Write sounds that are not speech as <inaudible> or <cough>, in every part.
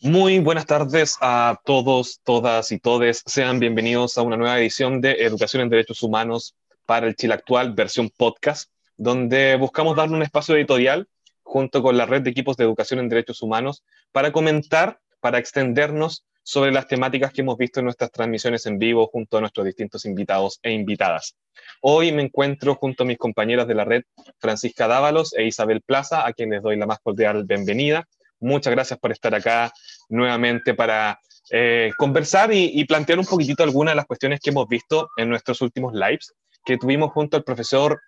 Muy buenas tardes a todos, todas y todes. Sean bienvenidos a una nueva edición de Educación en Derechos Humanos para el Chile Actual, versión podcast, donde buscamos darle un espacio editorial junto con la red de equipos de educación en derechos humanos para comentar, para extendernos sobre las temáticas que hemos visto en nuestras transmisiones en vivo junto a nuestros distintos invitados e invitadas. Hoy me encuentro junto a mis compañeras de la red, Francisca Dávalos e Isabel Plaza, a quienes doy la más cordial bienvenida Muchas gracias por estar acá nuevamente para eh, conversar y, plantear un poquitito algunas de las cuestiones que hemos visto en nuestros últimos lives que tuvimos junto al profesor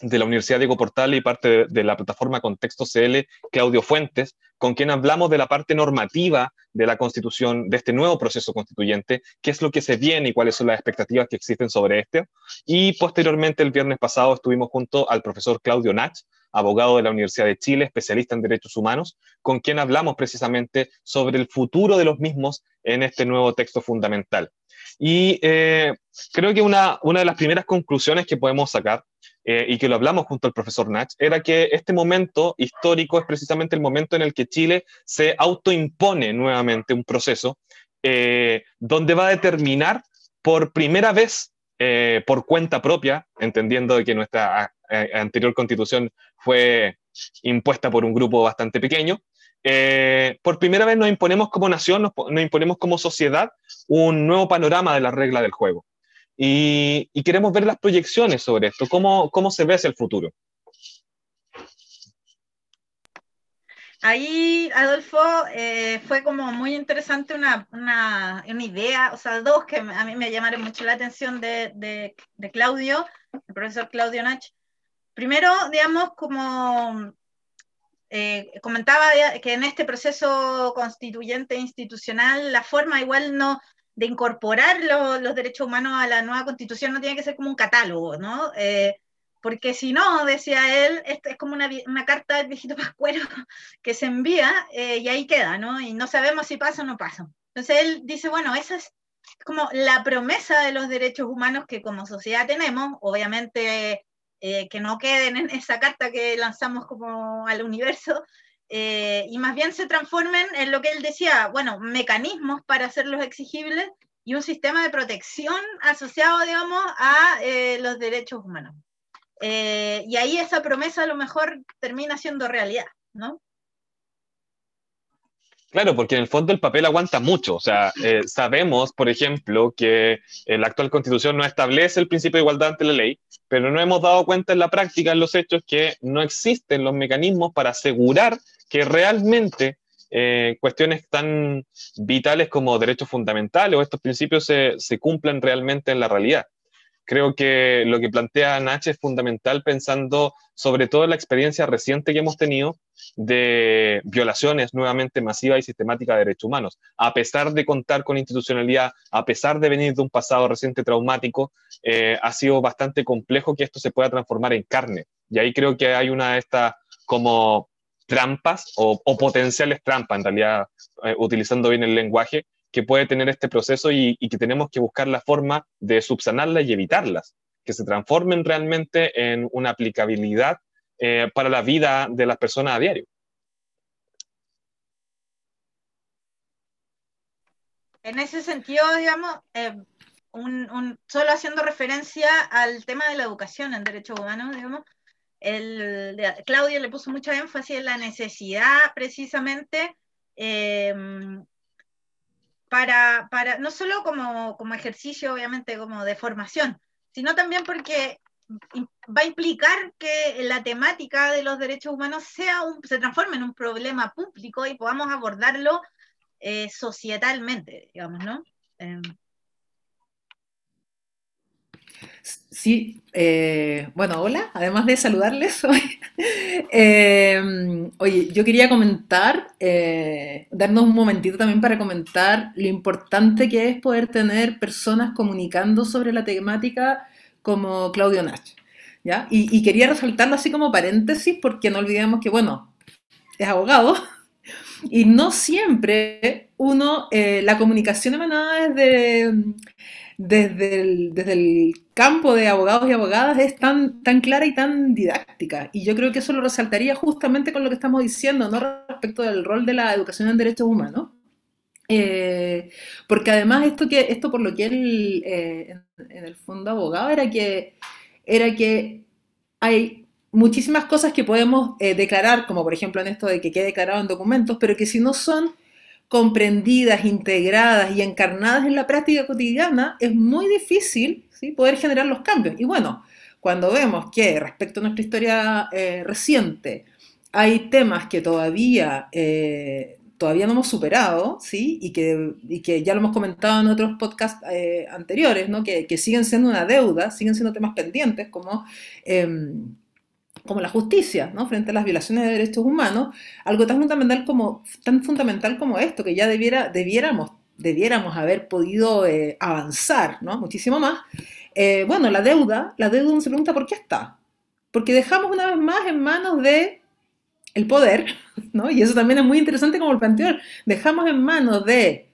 de la Universidad Diego Portal y parte de, la plataforma Contexto CL, Claudio Fuentes, con quien hablamos de la parte normativa de la constitución, de este nuevo proceso constituyente, qué es lo que se viene y cuáles son las expectativas que existen sobre este. Y posteriormente, el viernes pasado, estuvimos junto al profesor Claudio Nach, abogado de la Universidad de Chile, especialista en derechos humanos, con quien hablamos precisamente sobre el futuro de los mismos en este nuevo texto fundamental. Y eh, creo que una, una de las primeras conclusiones que podemos sacar, eh, y que lo hablamos junto al profesor Nach, era que este momento histórico es precisamente el momento en el que Chile se autoimpone nuevamente un proceso eh, donde va a determinar por primera vez por cuenta propia, entendiendo que nuestra anterior constitución fue impuesta por un grupo bastante pequeño. Eh, por primera vez nos imponemos como nación, nos, imponemos como sociedad un nuevo panorama de la regla del juego. Y, queremos ver las proyecciones sobre esto, cómo, cómo se ve hacia el futuro. Ahí, Adolfo, eh, fue como muy interesante una, una, una, idea, o sea, dos que a mí me llamaron mucho la atención de, de, Claudio, el profesor Claudio Nach, Primero, digamos, como eh, comentaba que en este proceso constituyente institucional, la forma igual no de incorporar los derechos humanos a la nueva constitución no tiene que ser como un catálogo, ¿no? Eh, porque si no, decía él, esto es como una, una, carta del viejito pascuero <laughs> que se envía eh, y ahí queda, ¿no? Y no sabemos si pasa o no pasa. Entonces él dice, bueno, esa es como la promesa de los derechos humanos que como sociedad tenemos, obviamente eh, que no queden en esa carta que lanzamos como al universo, eh, y más bien se transformen en lo que él decía, bueno, mecanismos para hacerlos exigibles y un sistema de protección asociado, digamos, a eh, los derechos humanos. y ahí esa promesa a lo mejor termina siendo realidad, ¿no? Claro, porque en el fondo el papel aguanta mucho. O sea, eh, sabemos, por ejemplo, que la actual constitución no establece el principio de igualdad ante la ley, pero no hemos dado cuenta en la práctica, en los hechos, que no existen los mecanismos para asegurar que realmente eh, cuestiones tan vitales como derechos fundamentales o estos principios se, se cumplan realmente en la realidad. Creo que lo que plantea Nache es fundamental pensando sobre todo en la experiencia reciente que hemos tenido de violaciones nuevamente masivas y sistemáticas de derechos humanos. A pesar de contar con institucionalidad, a pesar de venir de un pasado reciente traumático, eh, ha sido bastante complejo que esto se pueda transformar en carne. Y ahí creo que hay una de estas como trampas o, potenciales trampas, en realidad, eh, utilizando bien el lenguaje, que puede tener este proceso y, que tenemos que buscar la forma de subsanarlas y evitarlas, que se transformen realmente en una aplicabilidad eh, para la vida de las personas a diario. En ese sentido, digamos, eh, solo haciendo referencia al tema de la educación en derechos humanos, digamos, el, Claudia le puso mucha énfasis en la necesidad precisamente eh, para, para, no solo como, como ejercicio, obviamente, como de formación, sino también porque va a implicar que la temática de los derechos humanos sea un, se transforme en un problema público y podamos abordarlo eh, societalmente, digamos, ¿no? Eh, Sí, eh, bueno, hola, además de saludarles <laughs> hoy. Eh, oye, yo quería comentar, eh, darnos un momentito también para comentar lo importante que es poder tener personas comunicando sobre la temática como Claudio Nach. ¿ya? Y, quería resaltarlo así como paréntesis porque no olvidemos que, bueno, es abogado <laughs> y no siempre uno, la comunicación emanada desde desde el, desde el campo de abogados y abogadas es tan, tan clara y tan didáctica. Y yo creo que eso lo resaltaría justamente con lo que estamos diciendo, ¿no? Respecto del rol de la educación en derechos humanos. Eh, porque además esto, que, esto por lo que él eh, en, el fondo abogaba era que, era que hay muchísimas cosas que podemos eh, declarar, como por ejemplo en esto de que quede declarado en documentos, pero que si no son comprendidas, integradas y encarnadas en la práctica cotidiana, es muy difícil ¿sí? poder generar los cambios. Y bueno, cuando vemos que respecto a nuestra historia reciente, hay temas que todavía todavía no hemos superado, ¿sí? Y que, y que ya lo hemos comentado en otros podcasts eh, anteriores, ¿no? Que, que, siguen siendo una deuda, siguen siendo temas pendientes como, eh, como la justicia, ¿no? Frente a las violaciones de derechos humanos, algo tan fundamental como, tan fundamental como esto, que ya debiera, debiéramos, debiéramos haber podido eh, avanzar, ¿no? Muchísimo más. Eh, bueno, la deuda, la deuda uno se pregunta por qué está. Porque dejamos una vez más en manos de el poder, <laughs> ¿no? Y eso también es muy interesante como el planteó. Dejamos en manos de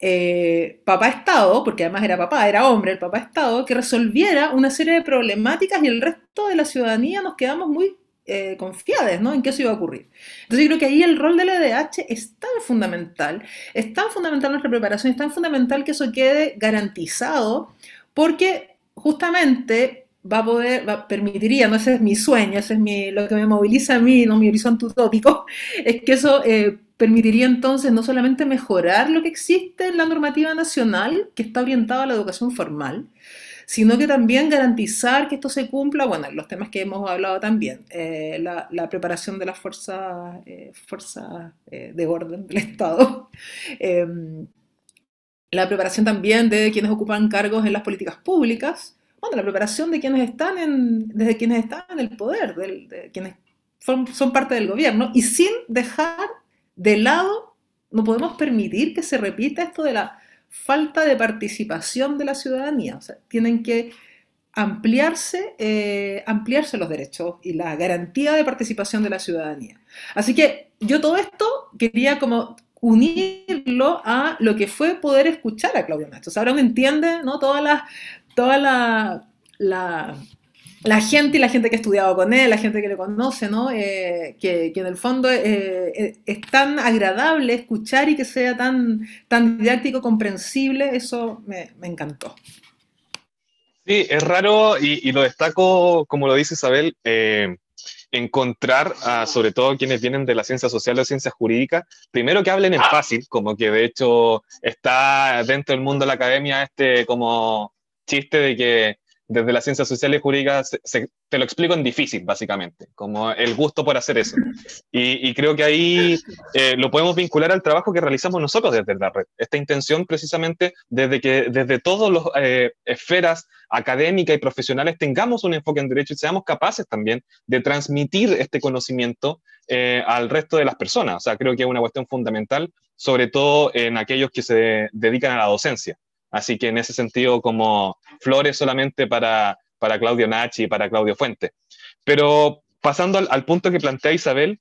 eh, papá Estado, porque además era papá, era hombre, el papá Estado, que resolviera una serie de problemáticas y el resto de la ciudadanía nos quedamos muy eh, confiadas ¿no? en que eso iba a ocurrir. Entonces yo creo que ahí el rol del EDH es tan fundamental, es tan fundamental nuestra preparación, es tan fundamental que eso quede garantizado, porque justamente va a poder, va, permitiría, no ese es mi sueño, ese es mi, lo que me moviliza a mí, no mi horizonte utópico, <laughs> es que eso eh, permitiría entonces no solamente mejorar lo que existe en la normativa nacional, que está orientada a la educación formal, sino que también garantizar que esto se cumpla, bueno, los temas que hemos hablado también, eh, la, la, preparación de las fuerzas eh, fuerza, eh, de orden del <laughs> Estado, em, la preparación también de quienes ocupan cargos en las políticas públicas, bueno, la preparación de quienes están en, desde quienes están en el poder, de, quienes son, parte del gobierno, y sin dejar de lado, no podemos permitir que se repita esto de la falta de participación de la ciudadanía. O sea, tienen que ampliarse, eh, ampliarse los derechos y la garantía de participación de la ciudadanía. Así que yo todo esto quería como unirlo a lo que fue poder escuchar a Claudio Nacho. O sea, ahora uno entiende ¿no? todas las toda la, la, gente y la gente que ha estudiado con él, la gente que le conoce, ¿no? Eh, que, en el fondo eh, eh, es tan agradable escuchar y que sea tan, tan didáctico, comprensible, eso me, encantó. Sí, es raro y, lo destaco, como lo dice Isabel, encontrar a, sobre todo quienes vienen de la ciencia social o ciencia jurídica, primero que hablen en fácil, como que de hecho está dentro del mundo de la academia este como chiste de que desde las ciencias sociales y jurídicas te lo explico en difícil, básicamente, como el gusto por hacer eso. Y, creo que ahí eh, lo podemos vincular al trabajo que realizamos nosotros desde la red. Esta intención precisamente desde que desde todas las eh, esferas académicas y profesionales tengamos un enfoque en derecho y seamos capaces también de transmitir este conocimiento eh, al resto de las personas. O sea, creo que es una cuestión fundamental, sobre todo en aquellos que se dedican a la docencia. Así que en ese sentido, como flores solamente para, para Claudio Nachi y para Claudio Fuente. Pero pasando al, punto que plantea Isabel,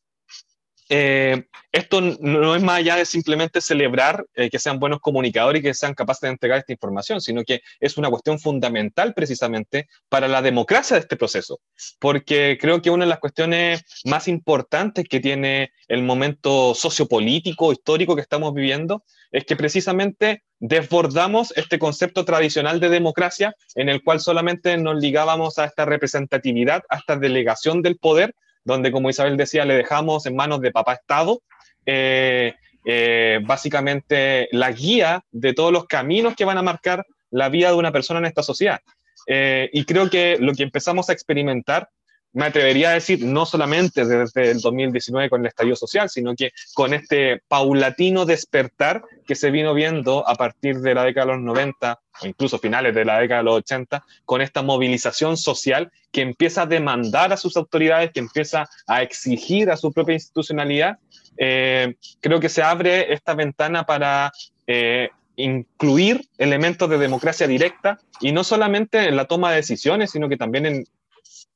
eh, esto no es más allá de simplemente celebrar eh, que sean buenos comunicadores y que sean capaces de entregar esta información, sino que es una cuestión fundamental precisamente para la democracia de este proceso, porque creo que una de las cuestiones más importantes que tiene el momento sociopolítico, histórico que estamos viviendo, es que precisamente desbordamos este concepto tradicional de democracia en el cual solamente nos ligábamos a esta representatividad, a esta delegación del poder, donde, como Isabel decía, le dejamos en manos de papá Estado. Eh, eh, básicamente la guía de todos los caminos que van a marcar la vida de una persona en esta sociedad. Eh, y creo que lo que empezamos a experimentar me atrevería a decir, no solamente desde el 2019 con el estallido social, sino que con este paulatino despertar que se vino viendo a partir de la década de los 90 o incluso finales de la década de los 80, con esta movilización social que empieza a demandar a sus autoridades, que empieza a exigir a su propia institucionalidad, eh, creo que se abre esta ventana para eh, incluir elementos de democracia directa y no solamente en la toma de decisiones, sino que también en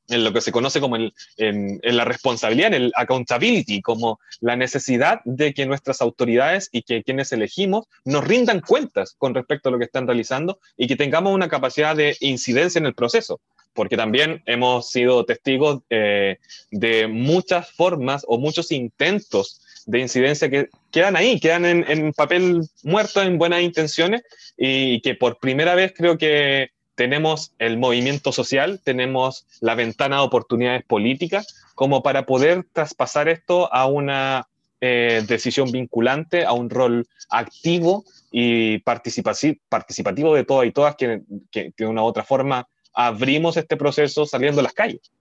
en lo que se conoce como el, en, la responsabilidad, en el accountability, como la necesidad de que nuestras autoridades y que quienes elegimos nos rindan cuentas con respecto a lo que están realizando y que tengamos una capacidad de incidencia en el proceso, porque también hemos sido testigos eh, de muchas formas o muchos intentos de incidencia que quedan ahí, quedan en, papel muerto, en buenas intenciones, y que por primera vez creo que tenemos el movimiento social, tenemos la ventana de oportunidades políticas como para poder traspasar esto a una eh, decisión vinculante, a un rol activo y participativo de todas y todas que, de una u otra forma abrimos este proceso saliendo a las calles.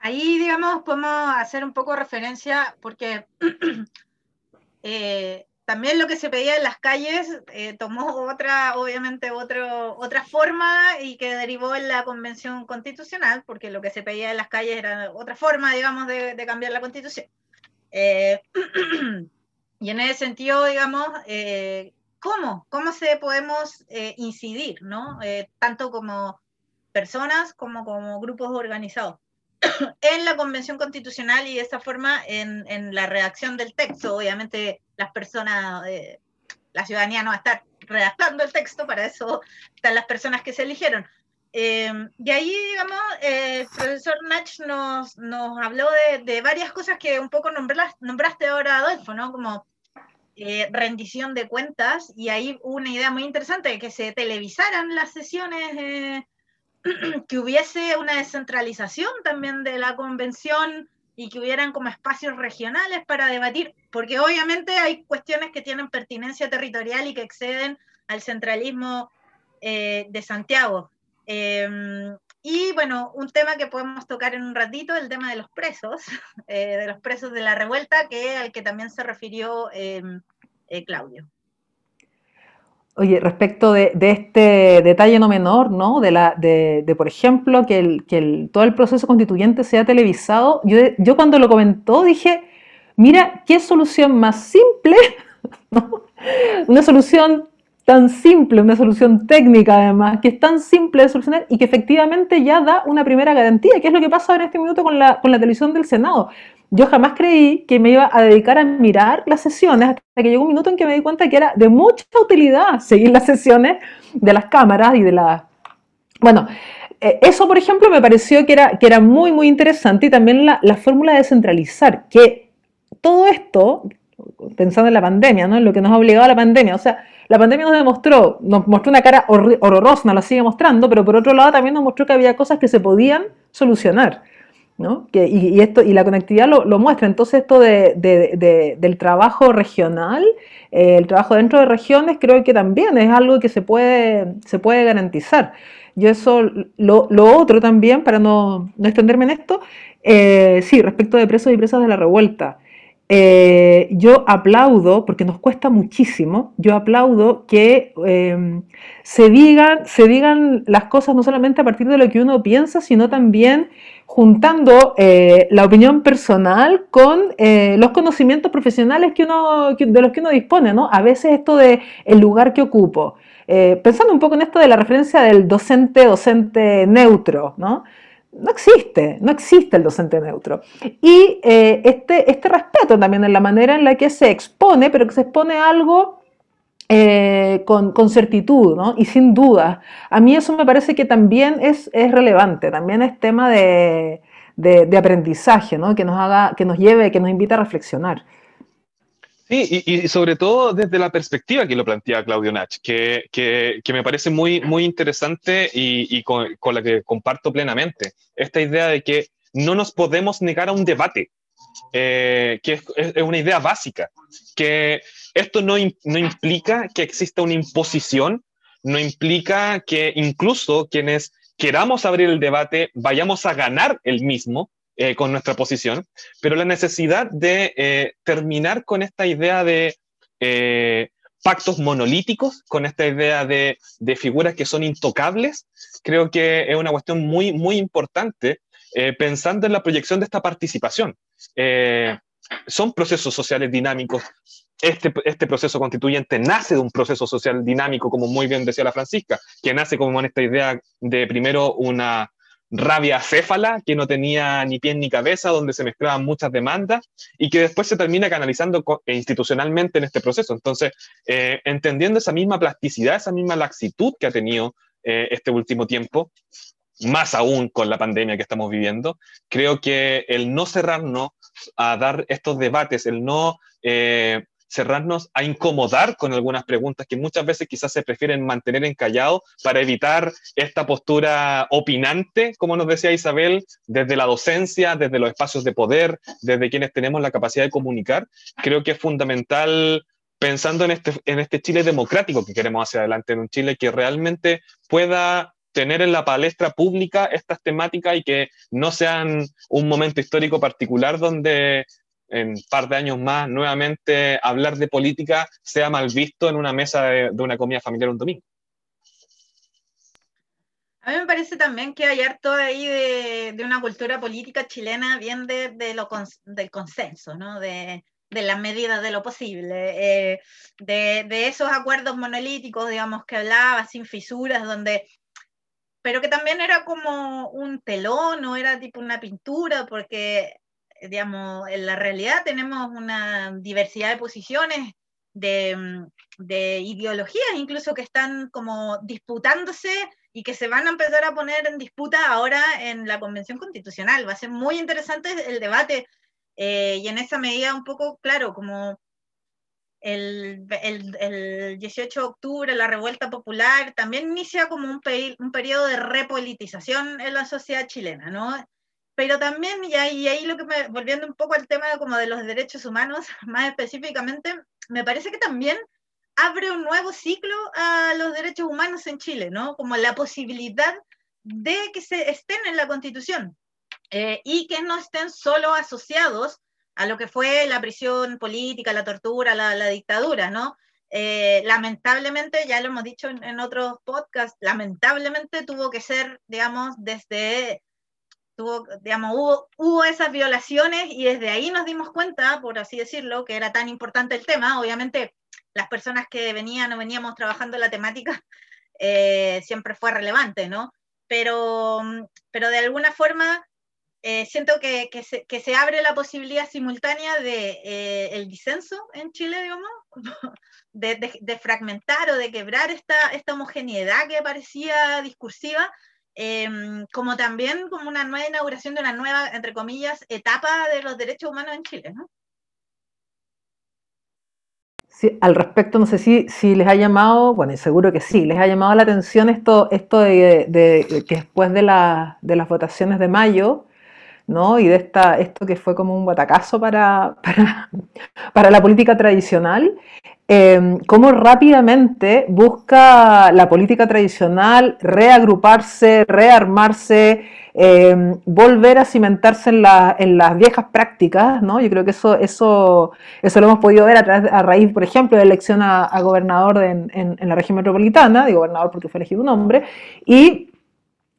Ahí, digamos, podemos hacer un poco referencia porque <clears throat> eh, también lo que se pedía en las calles eh, tomó otra, obviamente, otro, otra forma y que derivó en la convención constitucional, porque lo que se pedía en las calles era otra forma, digamos, de, cambiar la constitución. Eh, <clears throat> y en ese sentido, digamos, eh, ¿cómo? ¿Cómo se podemos incidir, ¿no? tanto como personas como como grupos organizados <clears throat> en la Convención Constitucional y de esa forma en, en la redacción del texto. Obviamente las personas, eh, la ciudadanía no va a estar redactando el texto, para eso están las personas que se eligieron. Eh, y ahí, digamos, eh, el profesor Nach nos, nos habló de, de, varias cosas que un poco nombraste, nombraste ahora, Adolfo, ¿no? Como rendición de cuentas, y ahí hubo una idea muy interesante que se televisaran las sesiones <clears throat> que hubiese una descentralización también de la convención y que hubieran como espacios regionales para debatir, porque obviamente hay cuestiones que tienen pertinencia territorial y que exceden al centralismo eh, de Santiago. Em, y bueno, un tema que podemos tocar en un ratito, el tema de los presos, <laughs> eh, de los presos de la revuelta, que al que también se refirió em, eh, Claudio. Oye, respecto de, este detalle no menor, ¿no? De, la, de, por ejemplo, que, el, que todo el proceso constituyente sea televisado, yo, yo cuando lo comentó dije, mira, qué solución más simple, <laughs> Una solución tan simple, una solución técnica además, que es tan simple de solucionar y que efectivamente ya da una primera garantía, que es lo que pasa en este minuto con la, con la televisión del Senado. Yo jamás creí que me iba a dedicar a mirar las sesiones hasta que llegó un minuto en que me di cuenta que era de mucha utilidad seguir las sesiones de las cámaras y de la... Bueno, eh, eso por ejemplo me pareció que era, que era muy, muy interesante y también la, la fórmula de centralizar, que todo esto, pensando en la pandemia, ¿no? en lo que nos ha obligado a la pandemia, o sea, la pandemia nos demostró, nos mostró una cara horrorosa, nos la sigue mostrando, pero por otro lado también nos mostró que había cosas que se podían solucionar. ¿No? Que, y, esto, y la conectividad lo, muestra. Entonces, esto de, del trabajo regional, eh, el trabajo dentro de regiones, creo que también es algo que se puede, se puede garantizar. Yo eso, lo, lo otro también, para no, no extenderme en esto, eh, sí, respecto de presos y presas de la revuelta. Eh, yo aplaudo, porque nos cuesta muchísimo, yo aplaudo que em, se, digan, se digan las cosas no solamente a partir de lo que uno piensa, sino también juntando eh, la opinión personal con eh, los conocimientos profesionales que uno, de los que uno dispone, ¿no? A veces esto de lugar que ocupo. pensando un poco en esto de la referencia del docente, docente neutro, ¿no? No existe, no existe el docente neutro. Y eh, este, este respeto también en la manera en la que se expone, pero que se expone algo eh, con, con, certitud ¿no? y sin duda. A mí eso me parece que también es, es relevante, también es tema de, de, aprendizaje, ¿no? que, nos haga, que nos lleve, que nos invita a reflexionar. Sí, y, sobre todo desde la perspectiva que lo plantea Claudio Nach, que, que, me parece muy, muy interesante y, con, la que comparto plenamente. Esta idea de que no nos podemos negar a un debate, eh, que es, es, una idea básica, que esto no, no implica que exista una imposición, no implica que incluso quienes queramos abrir el debate vayamos a ganar el mismo, eh, con nuestra posición, pero la necesidad de eh, terminar con esta idea de eh, pactos monolíticos, con esta idea de, de, figuras que son intocables, creo que es una cuestión muy, muy importante pensando en la proyección de esta participación. son procesos sociales dinámicos. Este, este proceso constituyente nace de un proceso social dinámico, como muy bien decía la Francisca, que nace como en esta idea de primero una, rabia céfala que no tenía ni pie ni cabeza, donde se mezclaban muchas demandas y que después se termina canalizando institucionalmente en este proceso. Entonces, eh, entendiendo esa misma plasticidad, esa misma laxitud que ha tenido eh, este último tiempo, más aún con la pandemia que estamos viviendo. Creo que el no cerrarnos a dar estos debates, el no eh, cerrarnos a incomodar con algunas preguntas que muchas veces quizás se prefieren mantener encallado para evitar esta postura opinante, como nos decía Isabel, desde la docencia, desde los espacios de poder, desde quienes tenemos la capacidad de comunicar. Creo que es fundamental pensando en este, en este Chile democrático que queremos hacia adelante, en un Chile que realmente pueda tener en la palestra pública estas temáticas y que no sean un momento histórico particular donde en par de años más nuevamente hablar de política sea mal visto en una mesa de, una comida familiar un domingo. A mí me parece también que hay harto ahí de, una cultura política chilena bien de, lo, del consenso, ¿no? De, de las medidas de lo posible, eh, de, de, esos acuerdos monolíticos, digamos, que hablaba, sin fisuras, donde pero que también era como un telón o era tipo una pintura, porque, digamos, en la realidad tenemos una diversidad de posiciones, de, mm, de ideologías incluso que están como disputándose y que se van a empezar a poner en disputa ahora en la Convención Constitucional. Va a ser muy interesante el debate eh, y en esa medida un poco, claro, como el, el, 18 de octubre, la revuelta popular, también inicia como un, un periodo de repolitización en la sociedad chilena, ¿no? Pero también, y ahí, ahí lo que me, volviendo un poco al tema como de los derechos humanos, <laughs> más específicamente, me parece que también abre un nuevo ciclo a los derechos humanos en Chile, ¿no? Como la posibilidad de que se estén en la Constitución eh, y que no estén solo asociados a lo que fue la prisión política, la tortura, la, dictadura, ¿no? Eh, lamentablemente, ya lo hemos dicho en, otros podcasts, lamentablemente tuvo que ser, digamos, desde, tuvo, digamos, hubo, hubo esas violaciones y desde ahí nos dimos cuenta, por así decirlo, que era tan importante el tema. Obviamente, las personas que venían o veníamos trabajando la temática <laughs> eh, siempre fue relevante, ¿no? Pero, pero de alguna forma eh, siento que, que, se, que, se, abre la posibilidad simultánea de eh, el disenso en Chile, digamos, <laughs> de, de, fragmentar o de quebrar esta, esta homogeneidad que parecía discursiva, em, como también como una nueva inauguración de una nueva, entre comillas, etapa de los derechos humanos en Chile, ¿no? Sí, al respecto, no sé si, si les ha llamado, bueno, seguro que sí, les ha llamado la atención esto, esto de, que después de, la, de las votaciones de mayo, ¿no? Y de esta, esto que fue como un batacazo para, <laughs> para, la política tradicional, eh, cómo rápidamente busca la política tradicional reagruparse, rearmarse, em, volver a cimentarse en, las viejas prácticas, ¿no? Yo creo que eso, eso, eso lo hemos podido ver a, través, a raíz, por ejemplo, de la elección a, gobernador en, la región metropolitana, digo gobernador porque fue elegido un hombre, y,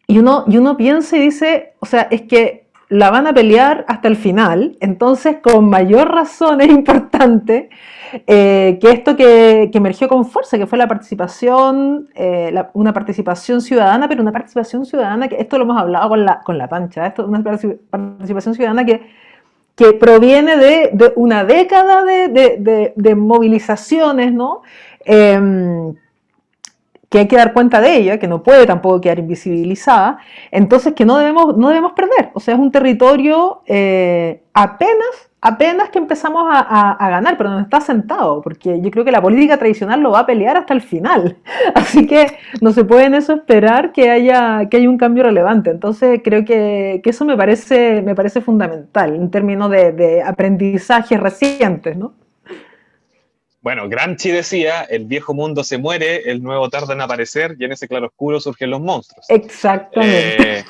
y, uno, y uno piensa y dice, o sea, es que la van a pelear hasta el final, entonces con mayor razón <laughs> es importante eh, que esto que, emergió con fuerza, que fue la participación, eh, una participación ciudadana, pero una participación ciudadana, que esto lo hemos hablado con la, con la pancha, esto una participación ciudadana que, que proviene de, una década de, movilizaciones, ¿no? Em, que hay que dar cuenta de ella, que no puede tampoco quedar invisibilizada, entonces que no debemos, no debemos perder. O sea, es un territorio eh, apenas, apenas que empezamos a, ganar, pero no está sentado, porque yo creo que la política tradicional lo va a pelear hasta el final. <laughs> Así que no se puede en eso esperar que haya, que haya un cambio relevante. Entonces creo que, eso me parece, me parece fundamental en términos de, de aprendizajes recientes, ¿no? Bueno, Gramsci decía, el viejo mundo se muere, el nuevo tarda en aparecer y en ese claroscuro surgen los monstruos. Exactamente. Eh,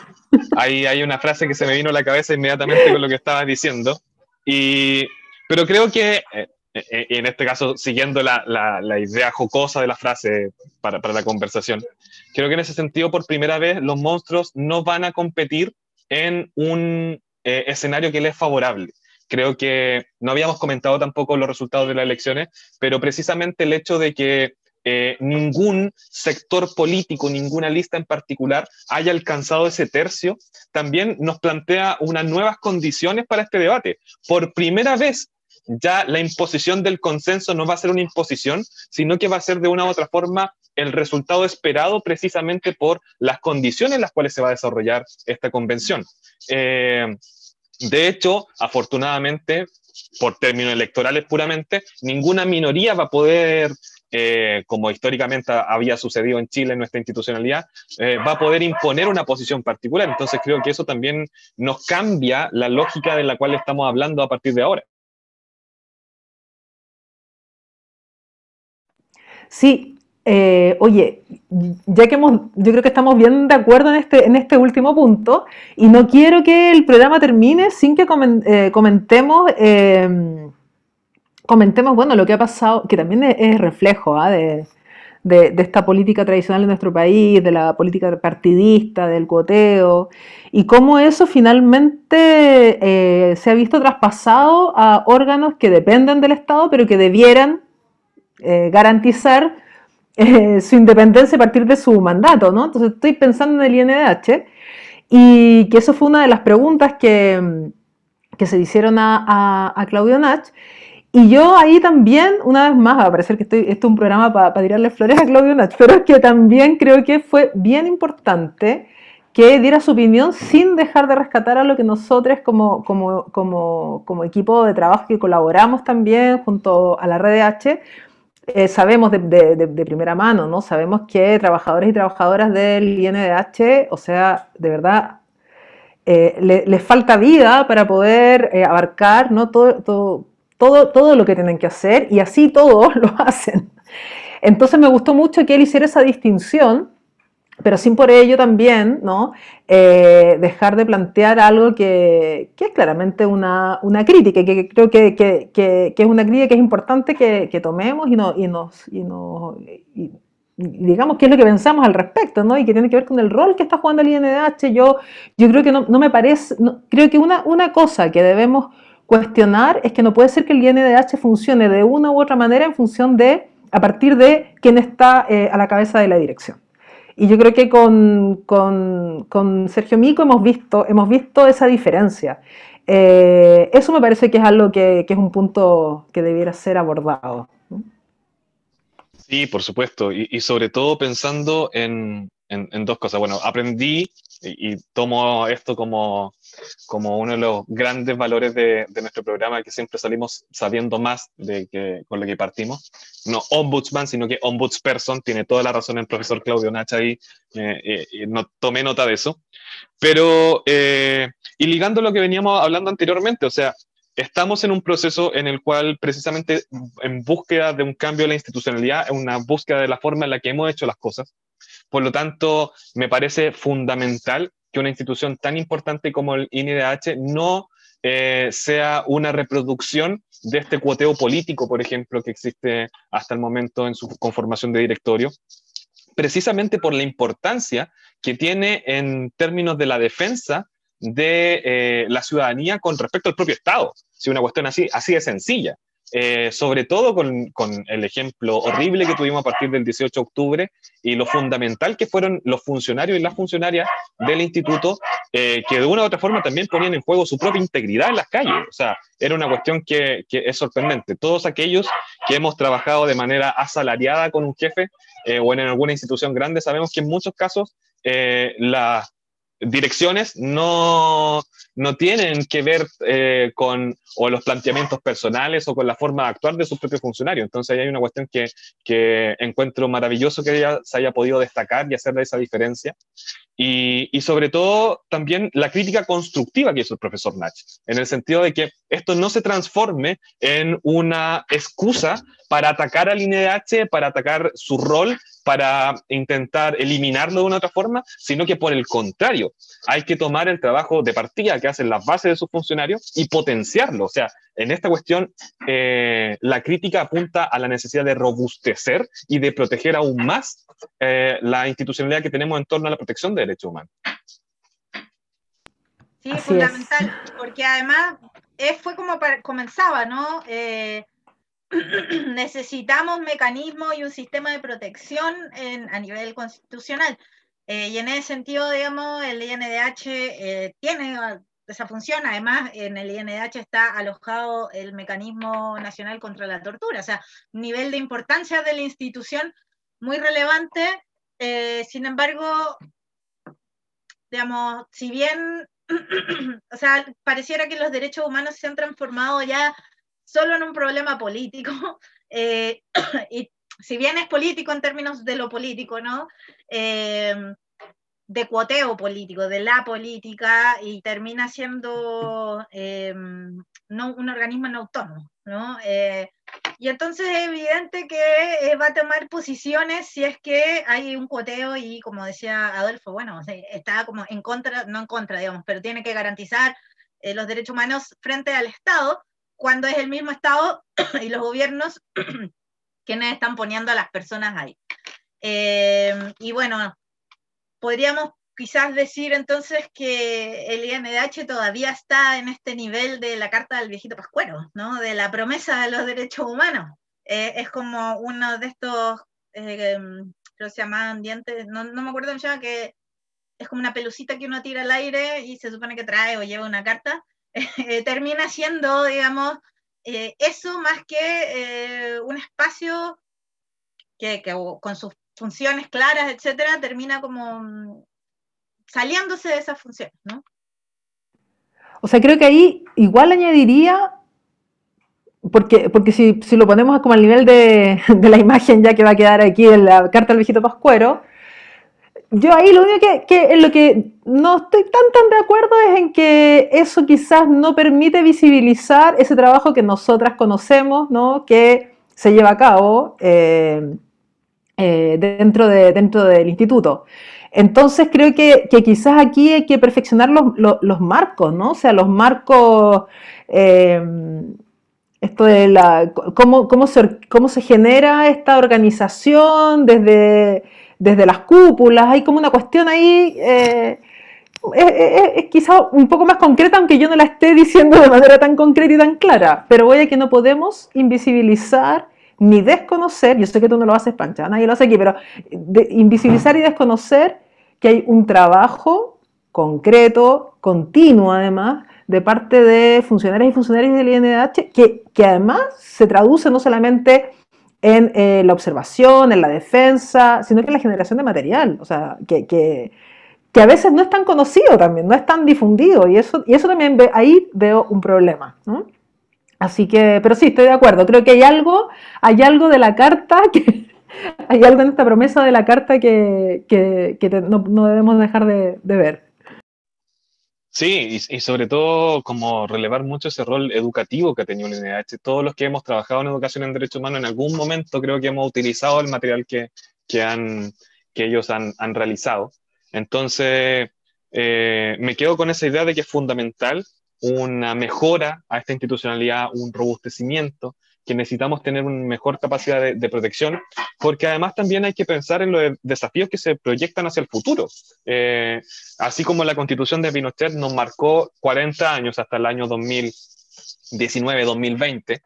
hay, una frase que se me vino a la cabeza inmediatamente con lo que estabas diciendo. Y, pero creo que, eh, eh, en este caso, siguiendo la, idea jocosa de la frase para, para, la conversación, creo que en ese sentido, por primera vez, los monstruos no van a competir en un escenario que les es favorable Creo que no habíamos comentado tampoco los resultados de las elecciones, pero precisamente el hecho de que eh, ningún sector político, ninguna lista en particular haya alcanzado ese tercio, también nos plantea unas nuevas condiciones para este debate. Por primera vez ya la imposición del consenso no va a ser una imposición, sino que va a ser de una u otra forma el resultado esperado precisamente por las condiciones en las cuales se va a desarrollar esta convención. Eh, de hecho, afortunadamente, por términos electorales puramente, ninguna minoría va a poder, eh, como históricamente había sucedido en Chile en nuestra institucionalidad, eh, va a poder imponer una posición particular. Entonces creo que eso también nos cambia la lógica de la cual estamos hablando a partir de ahora. Sí, eh, oye, ya que hemos, yo creo que estamos bien de acuerdo en este, en este último punto, y no quiero que el programa termine sin que eh, comentemos, eh, comentemos, bueno, lo que ha pasado, que también es, reflejo ¿ah? de, esta política tradicional en nuestro país, de la política partidista, del goteo, y cómo eso finalmente se ha visto traspasado a órganos que dependen del Estado, pero que debieran garantizar eh, su independencia a partir de su mandato, ¿no? Entonces estoy pensando en el INDH y que eso fue una de las preguntas que, que se hicieron a, a, Claudio Nach. Y yo ahí también, una vez más, va a parecer que estoy, esto es un programa para tirarle flores a Claudio Nach, pero es que también creo que fue bien importante que diera su opinión sin dejar de rescatar a lo que nosotros como, como, como, como equipo de trabajo que colaboramos también junto a la red H, eh, sabemos de, primera mano, ¿no? Sabemos que trabajadores y trabajadoras del INDH, o sea, de verdad, eh, les falta vida para poder eh, abarcar ¿no? todo, todo, todo, todo lo que tienen que hacer y así todos <laughs> lo hacen. Entonces me gustó mucho que él hiciera esa distinción pero sin por ello también ¿no? Eh, dejar de plantear algo que, que es claramente una, una, crítica, que creo que, que, que, es una crítica que es importante que, tomemos y, no, y nos... Y nos digamos qué es lo que pensamos al respecto, ¿no? Y que tiene que ver con el rol que está jugando el INDH. Yo, yo creo que no, no me parece, creo que una, una cosa que debemos cuestionar es que no puede ser que el INDH funcione de una u otra manera en función de, a partir de quién está eh, a la cabeza de la dirección. Y yo creo que con, con, Sergio Mico hemos visto, hemos visto esa diferencia. Eh, eso me parece que es algo que, que, es un punto que debiera ser abordado. Sí, por supuesto. Y, y sobre todo pensando en, en, en, dos cosas. Bueno, aprendí y, tomo esto como, como uno de los grandes valores de, de, nuestro programa, que siempre salimos sabiendo más de que con lo que partimos. No ombudsman, sino que ombudsperson, tiene toda la razón el profesor Claudio Nacha ahí, eh, eh, no, tomé nota de eso. Pero, eh, y ligando lo que veníamos hablando anteriormente, o sea, estamos en un proceso en el cual precisamente en búsqueda de un cambio de la institucionalidad, en una búsqueda de la forma en la que hemos hecho las cosas, por lo tanto, me parece fundamental que una institución tan importante como el INDH no eh, sea una reproducción de este cuoteo político, por ejemplo, que existe hasta el momento en su conformación de directorio, precisamente por la importancia que tiene en términos de la defensa de eh, la ciudadanía con respecto al propio Estado. Si una cuestión así, así de sencilla. Eh, sobre todo con, con, el ejemplo horrible que tuvimos a partir del 18 de octubre y lo fundamental que fueron los funcionarios y las funcionarias del instituto, eh, que de una u otra forma también ponían en juego su propia integridad en las calles. O sea, era una cuestión que, que es sorprendente. Todos aquellos que hemos trabajado de manera asalariada con un jefe o en alguna institución grande, sabemos que en muchos casos la, direcciones no, no tienen que ver eh, con o los planteamientos personales o con la forma de actuar de sus propios funcionarios. Entonces ahí hay una cuestión que, que encuentro maravilloso que ella se haya podido destacar y hacer esa diferencia. Y, sobre todo también la crítica constructiva que hizo el profesor Nach, en el sentido de que esto no se transforme en una excusa para atacar al INDH, para atacar su rol, para intentar eliminarlo de una otra forma, sino que por el contrario, hay que tomar el trabajo de partida que hacen las bases de sus funcionarios y potenciarlo. O sea, en esta cuestión, eh, la crítica apunta a la necesidad de robustecer y de proteger aún más eh, la institucionalidad que tenemos en torno a la protección de derechos humanos. Sí, es fundamental, porque además eh, fue como comenzaba, ¿no? <clears throat> necesitamos mecanismos y un sistema de protección a nivel constitucional. y en ese sentido, digamos, el INDH tiene esa función. Además, en el INDH está alojado el Mecanismo Nacional contra la Tortura, o sea, nivel de importancia de la institución muy relevante. Eh, sin embargo, digamos, si bien, <clears throat> o sea, pareciera que los derechos humanos se han transformado ya solo en un problema político, <laughs> eh, <clears throat> y si bien es político en términos de lo político, ¿no? Eh, de cuoteo político, de la política, y termina siendo eh, no, un organismo no autónomo, ¿no? Eh, y entonces es evidente que va a tomar posiciones si es que hay un cuoteo y, como decía Adolfo, bueno, está como en contra, no en contra, digamos, pero tiene que garantizar los derechos humanos frente al Estado, cuando es el mismo Estado <clears throat> y los gobiernos <clears throat> quienes están poniendo a las personas ahí. Eh, y bueno, podríamos quizás decir entonces que el INDH todavía está en este nivel de la carta del viejito Pascuero, ¿no? de la promesa de los derechos humanos. Eh, es como uno de estos, eh, creo que se llamaban dientes, no, no me acuerdo cómo se llama, que es como una pelucita que uno tira al aire y se supone que trae o lleva una carta. <laughs> termina siendo, digamos, eh, eso más que eh, un espacio que, con sus funciones claras, etcétera, termina como mm, saliéndose de esas funciones, ¿no? O sea, creo que ahí igual añadiría, porque, porque si, lo ponemos como al nivel de, <laughs> de, la imagen ya que va a quedar aquí en la carta del viejito Pascuero, yo ahí lo único que, en lo que no estoy tan tan de acuerdo es en que eso quizás no permite visibilizar ese trabajo que nosotras conocemos, ¿no? que se lleva a cabo eh, eh, dentro, de, dentro del instituto. Entonces creo que, quizás aquí hay que perfeccionar los, marcos, ¿no? O sea, los marcos, eh, esto de la, cómo, cómo, se, cómo se genera esta organización desde desde las cúpulas, hay como una cuestión ahí, eh, es, quizá un poco más concreta, aunque yo no la esté diciendo de manera tan concreta y tan clara, pero voy a que no podemos invisibilizar ni desconocer, yo sé que tú no lo haces, Pancha, nadie lo hace aquí, pero invisibilizar y desconocer que hay un trabajo concreto, continuo además, de parte de funcionarios y funcionarios del INDH, que, que además se traduce no solamente en eh, la observación, en la defensa, sino que en la generación de material, o sea, que, que, que, a veces no es tan conocido también, no es tan difundido, y eso, y eso también ahí veo un problema. Así que, pero sí, estoy de acuerdo, creo que hay algo, hay algo de la carta que... <laughs> Hay algo en esta promesa de la carta que, que, que no, no, debemos dejar de, de ver. Sí, y, sobre todo como relevar mucho ese rol educativo que ha tenido el NH. Todos los que hemos trabajado en educación en derechos humanos en algún momento creo que hemos utilizado el material que, que, han, que ellos han, han realizado. Entonces, eh, me quedo con esa idea de que es fundamental una mejora a esta institucionalidad, un robustecimiento, que necesitamos tener una mejor capacidad de, protección, porque además también hay que pensar en los desafíos que se proyectan hacia el futuro. Eh, así como la constitución de Pinochet nos marcó 40 años hasta el año 2019-2020,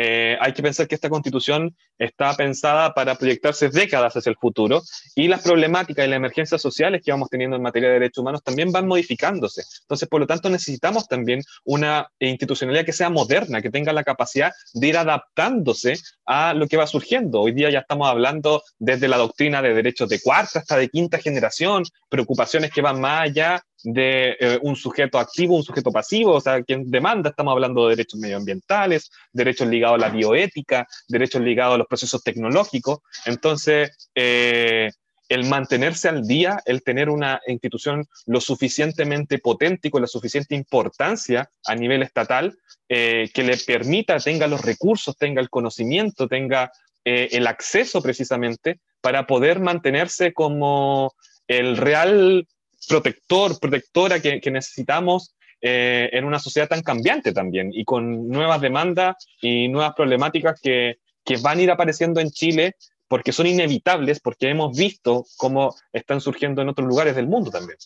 eh, hay que pensar que esta constitución está pensada para proyectarse décadas hacia el futuro y las problemáticas y las emergencias sociales que vamos teniendo en materia de derechos humanos también van modificándose. Entonces, por lo tanto, necesitamos también una institucionalidad que sea moderna, que tenga la capacidad de ir adaptándose a lo que va surgiendo. Hoy día ya estamos hablando desde la doctrina de derechos de cuarta hasta de quinta generación, preocupaciones que van más allá de eh, un sujeto activo, un sujeto pasivo, o sea, quien demanda, estamos hablando de derechos medioambientales, derechos ligados a la bioética, derechos ligados a los procesos tecnológicos. Entonces, eh, el mantenerse al día, el tener una institución lo suficientemente potente y con la suficiente importancia a nivel estatal, eh, que le permita, tenga los recursos, tenga el conocimiento, tenga el acceso precisamente para poder mantenerse como el real protector, protectora que, necesitamos eh, en una sociedad tan cambiante también y con nuevas demandas y nuevas problemáticas que, que van a ir apareciendo en Chile porque son inevitables, porque hemos visto cómo están surgiendo en otros lugares del mundo también.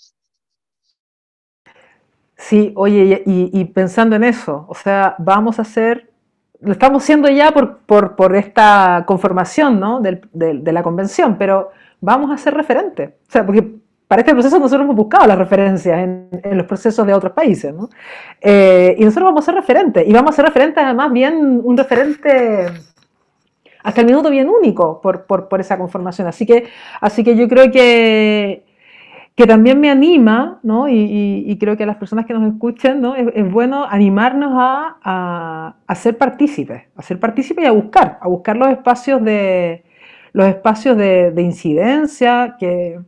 Sí, oye, y, pensando en eso, o sea, vamos a hacer, lo estamos haciendo ya por, por, por esta conformación ¿no? de, la convención, pero vamos a ser referentes. O sea, porque para este proceso nosotros hemos buscado las referencias en, los procesos de otros países, ¿no? Eh, y nosotros vamos a ser referentes, y vamos a ser referentes además bien, un referente hasta el minuto bien único por, por, esa conformación. Así que, así que yo creo que, que también me anima, ¿no? Y, creo que a las personas que nos escuchan, ¿no? Es, bueno animarnos a, a, ser partícipes, a ser partícipes y a buscar, a buscar los espacios de, los espacios de incidencia que,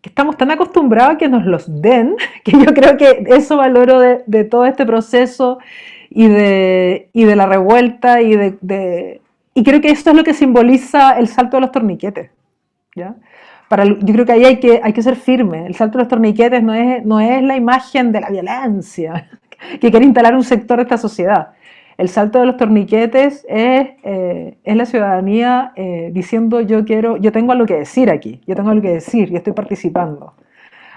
que, estamos tan acostumbrados a que nos los den, <laughs> que yo creo que eso valoro de, de todo este proceso y de, y de la revuelta y de, y creo que esto es lo que simboliza el salto de los torniquetes, ¿ya? yo creo que ahí hay que, hay que ser firme. El salto de los torniquetes no es, no es la imagen de la violencia <laughs> que quiere instalar un sector de esta sociedad. El salto de los torniquetes es, eh, es la ciudadanía eh, diciendo yo quiero, yo tengo algo que decir aquí, yo tengo algo que decir y estoy participando.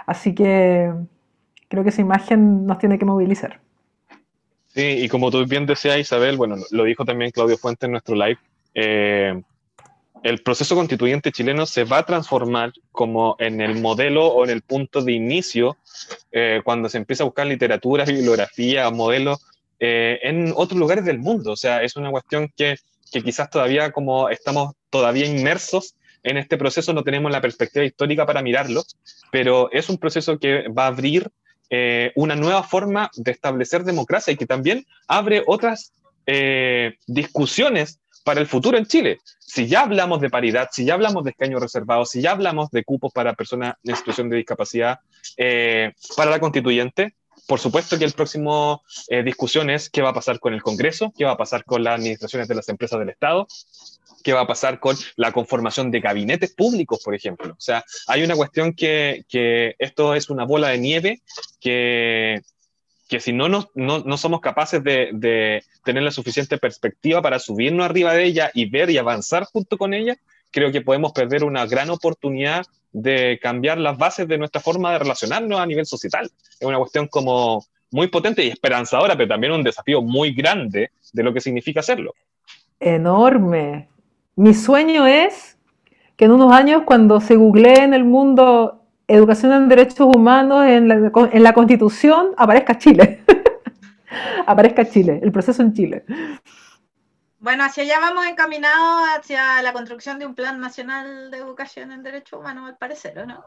Así que creo que esa imagen nos tiene que movilizar. Sí, y como tú bien decías, Isabel, bueno, lo dijo también Claudio Fuentes en nuestro live, eh, el proceso constituyente chileno se va a transformar como en el modelo o en el punto de inicio cuando se empieza a buscar literatura, bibliografía, modelos eh, en otros lugares del mundo. O sea, es una cuestión que, que, quizás todavía como estamos todavía inmersos en este proceso, no tenemos la perspectiva histórica para mirarlo, pero es un proceso que va a abrir eh, una nueva forma de establecer democracia y que también abre otras discusiones para el futuro en Chile. Si ya hablamos de paridad, si ya hablamos de escaños reservados, si ya hablamos de cupos para personas en situación de discapacidad eh, para la constituyente, por supuesto que el próximo eh, discusión es qué va a pasar con el Congreso, qué va a pasar con las administraciones de las empresas del Estado, qué va a pasar con la conformación de gabinetes públicos, por ejemplo. O sea, hay una cuestión que, esto es una bola de nieve que que si no, no, no somos capaces de, de, tener la suficiente perspectiva para subirnos arriba de ella y ver y avanzar junto con ella, creo que podemos perder una gran oportunidad de cambiar las bases de nuestra forma de relacionarnos a nivel societal. Es una cuestión como muy potente y esperanzadora, pero también un desafío muy grande de lo que significa hacerlo. Enorme. Mi sueño es que en unos años, cuando se googlee en el mundo educación en derechos humanos en la, en la Constitución, aparezca Chile. <laughs> aparezca Chile, el proceso en Chile. Bueno, hacia allá vamos encaminados hacia la construcción de un plan nacional de educación en derechos humanos, al parecer, ¿o no?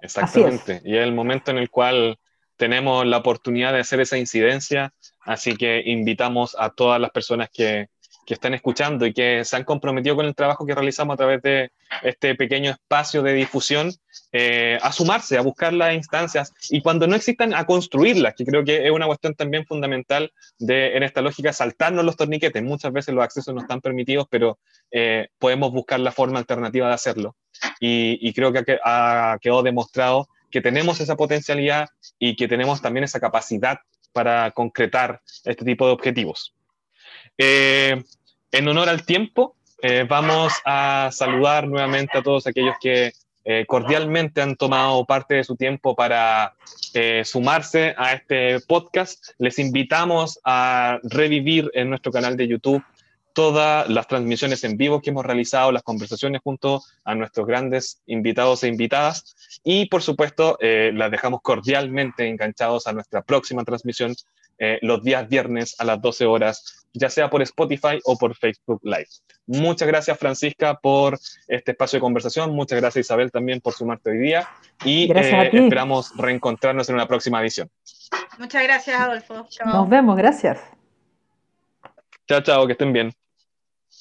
Exactamente. Y es el momento en el cual tenemos la oportunidad de hacer esa incidencia, así que invitamos a todas las personas que, que están escuchando y que se han comprometido con el trabajo que realizamos a través de este pequeño espacio de difusión, eh, a sumarse, a buscar las instancias y cuando no existan, a construirlas, que creo que es una cuestión también fundamental de, en esta lógica, saltarnos los torniquetes. Muchas veces los accesos no están permitidos, pero eh, podemos buscar la forma alternativa de hacerlo. Y, creo que ha, quedado demostrado que tenemos esa potencialidad y que tenemos también esa capacidad para concretar este tipo de objetivos. Eh, en honor al tiempo, eh, vamos a saludar nuevamente a todos aquellos que eh, cordialmente han tomado parte de su tiempo para sumarse a este podcast. Les invitamos a revivir en nuestro canal de YouTube todas las transmisiones en vivo que hemos realizado, las conversaciones junto a nuestros grandes invitados e invitadas. Y por supuesto, las dejamos cordialmente enganchados a nuestra próxima transmisión los días viernes a las 12 horas ya sea por Spotify o por Facebook Live. Muchas gracias, Francisca, por este espacio de conversación. Muchas gracias, Isabel, también por sumarte hoy día. Y eh, esperamos reencontrarnos en una próxima edición. Muchas gracias, Adolfo. Nos vemos, gracias. Chao, chao, que estén bien.